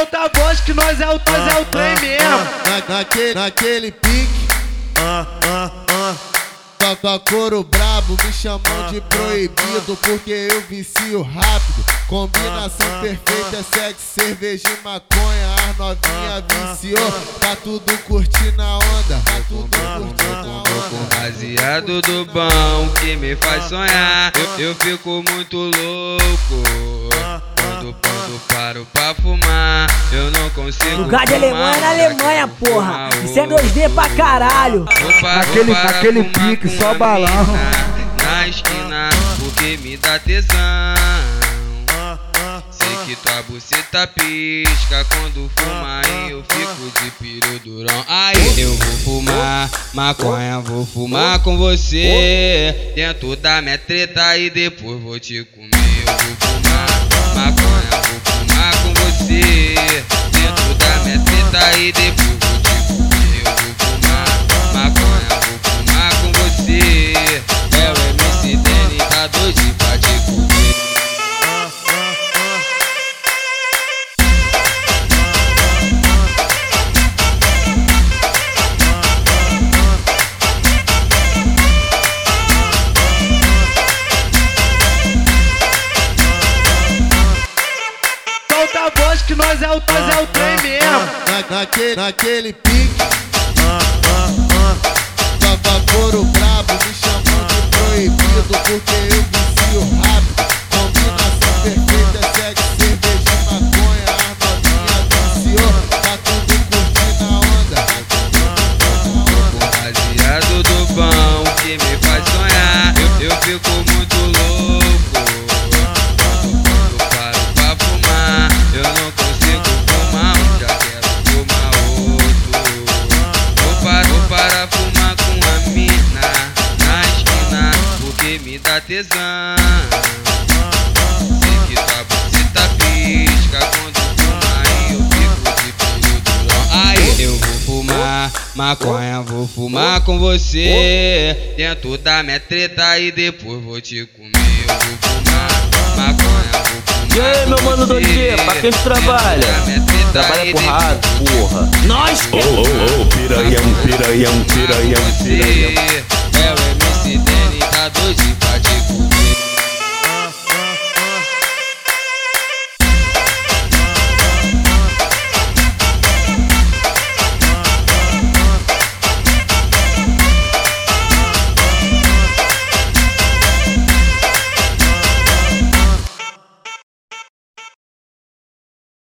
Solta a voz que nós é o, nós é o trem mesmo. Na, naquele, naquele pique. Ah, ah, ah. Toca couro brabo, me chamam de proibido porque eu vicio rápido. Combinação perfeita é sexo, cerveja e maconha. As novinha viciou, tá tudo curtindo a onda. Tá tudo curtindo a onda. Baseado do bom que me faz sonhar. Eu, eu fico muito louco. Paro pra fumar, eu não consigo. Lugar de Alemanha na já Alemanha, porra. Isso é outro. 2D pra caralho. Naquele fumar pique, só balão. Na esquina, porque me dá tesão. Sei que tua buceta pisca quando fuma e eu fico de piro durão. Aí eu vou fumar maconha, vou fumar com você. Dentro da minha treta e depois vou te comer. Eu vou fumar maconha, vou fumar com você. Dentro da minha treta e depois Solta a voz que nós é o, nós é o trem mesmo. Na, naquele, naquele pique. Toca couro brabo, me chamam de proibido porque eu vicio rápido. Combinação perfeita é sexo, cerveja maconha. As novinha viciou, tá tudo curtindo a onda. Baseado do bom que me faz sonhar Eu, eu fico dá tesão Sei que tua buceta pisca quando fuma e eu fico de piro durão. Aí eu vou fumar maconha, vou fumar com você. Dentro da minha treta e depois vou te comer. Eu vou fumar maconha, vou fumar E aí, meu mano você. 2G, pra quem tu trabalha? Trabalha porrada, porra. Nós ô, ô, piranhão, piranhão, piranhão, piranhão.